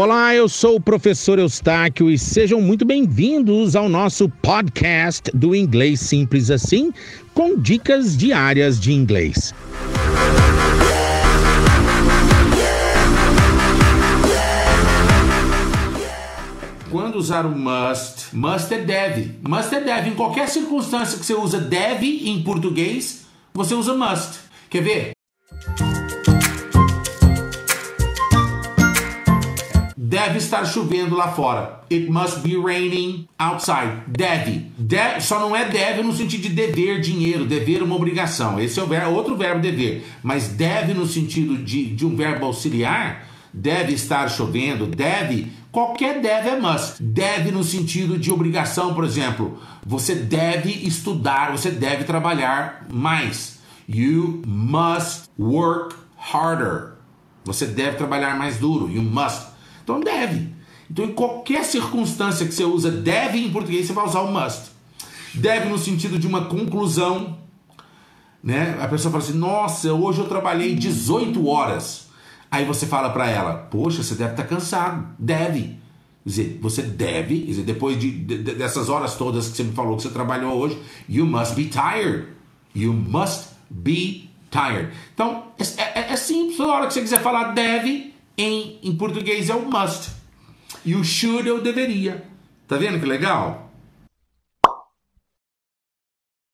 Olá, eu sou o professor Eustáquio e sejam muito bem-vindos ao nosso podcast do Inglês Simples Assim, com dicas diárias de inglês. Quando usar o must, must é deve. Must é deve. Em qualquer circunstância que você usa deve em português, você usa must. Quer ver? Deve estar chovendo lá fora. It must be raining outside. Deve. deve. Só não é deve no sentido de dever dinheiro, dever uma obrigação. Esse é o outro verbo dever. Mas deve no sentido de, de um verbo auxiliar, deve estar chovendo, deve. Qualquer deve é must. Deve no sentido de obrigação, por exemplo. Você deve estudar, você deve trabalhar mais. You must work harder. Você deve trabalhar mais duro. You must. Então deve. Então em qualquer circunstância que você usa deve em português, você vai usar o must. Deve no sentido de uma conclusão. Né? A pessoa fala assim: "Nossa, hoje eu trabalhei 18 horas". Aí você fala para ela: "Poxa, você deve estar tá cansado". Deve. Quer dizer, você deve, dizer, depois de, de, dessas horas todas que você me falou que você trabalhou hoje, you must be tired. You must be tired. Então, é, é, é simples. Na hora que você quiser falar deve, em, em português é o must. E o should eu deveria. Tá vendo que legal?